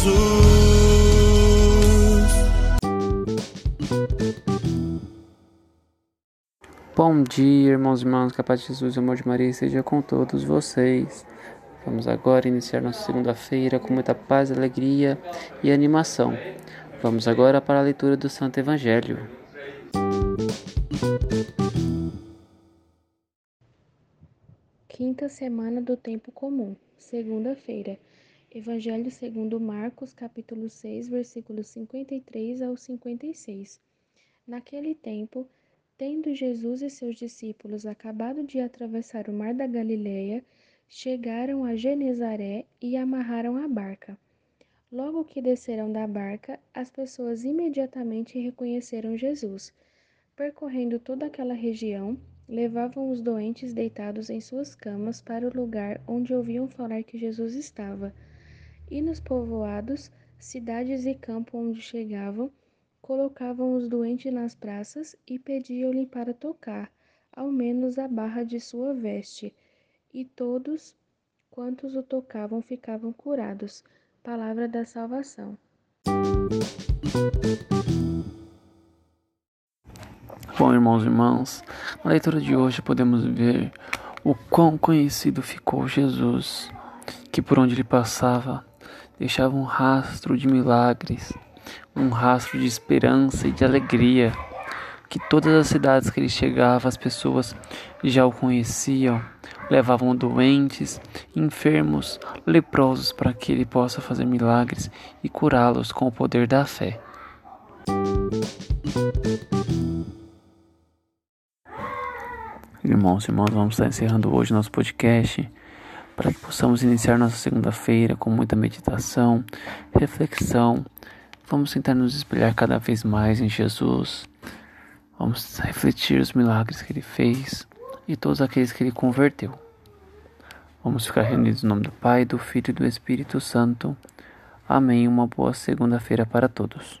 Jesus. Bom dia, irmãos e irmãs, que a paz de Jesus e o amor de Maria esteja com todos vocês. Vamos agora iniciar nossa segunda-feira com muita paz, alegria e animação. Vamos agora para a leitura do Santo Evangelho. Quinta semana do tempo comum, segunda-feira. Evangelho segundo Marcos, capítulo 6, versículos 53 ao 56. Naquele tempo, tendo Jesus e seus discípulos acabado de atravessar o mar da Galileia, chegaram a Genezaré e amarraram a barca. Logo que desceram da barca, as pessoas imediatamente reconheceram Jesus. Percorrendo toda aquela região, levavam os doentes deitados em suas camas para o lugar onde ouviam falar que Jesus estava. E nos povoados, cidades e campo onde chegavam, colocavam os doentes nas praças e pediam-lhe para tocar, ao menos a barra de sua veste. E todos quantos o tocavam ficavam curados. Palavra da salvação. Bom, irmãos e irmãs, na leitura de hoje podemos ver o quão conhecido ficou Jesus, que por onde ele passava deixava um rastro de milagres, um rastro de esperança e de alegria, que todas as cidades que ele chegava as pessoas já o conheciam, levavam doentes, enfermos, leprosos para que ele possa fazer milagres e curá-los com o poder da fé. Irmãos e irmãs, vamos estar encerrando hoje nosso podcast para que possamos iniciar nossa segunda-feira com muita meditação, reflexão. Vamos tentar nos espelhar cada vez mais em Jesus. Vamos refletir os milagres que ele fez e todos aqueles que ele converteu. Vamos ficar reunidos em nome do Pai, do Filho e do Espírito Santo. Amém. Uma boa segunda-feira para todos.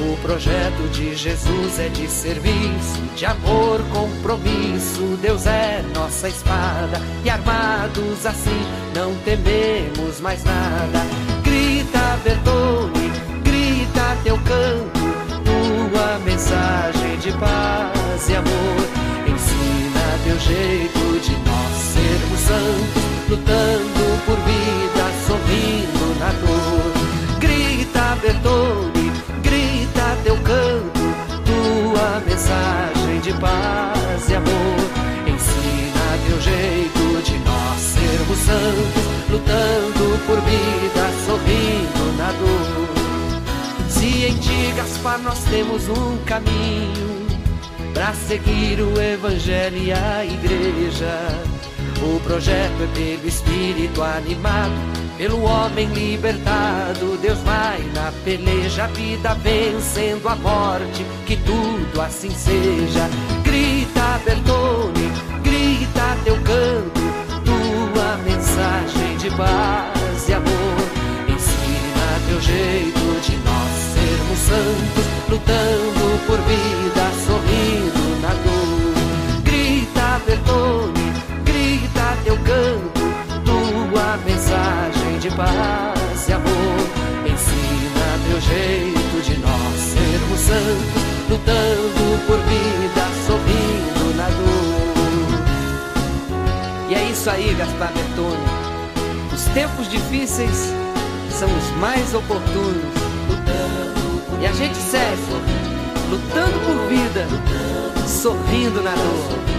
O projeto de Jesus é de serviço, de amor, compromisso. Deus é nossa espada e armados assim não tememos mais nada. Grita, Bertone, grita teu canto, tua mensagem de paz e amor. Paz e amor. Ensina teu jeito de nós sermos santos, lutando por vida, sorrindo na dor. Se em ti, Gaspar, nós temos um caminho para seguir o Evangelho e a Igreja. O projeto é pelo Espírito animado, pelo homem libertado. Deus vai na peleja, a vida vencendo a morte, que tudo assim seja. Grita, Bertone, grita teu canto, tua mensagem de paz e amor. Ensina teu jeito de nós sermos santos, lutando por vida, sorrindo na dor. Grita, Bertone, grita teu canto, tua mensagem de paz e amor. Ensina teu jeito de nós sermos santos, lutando isso aí, Gaspar. Os tempos difíceis são os mais oportunos. E a gente segue, lutando por vida, sorrindo na dor.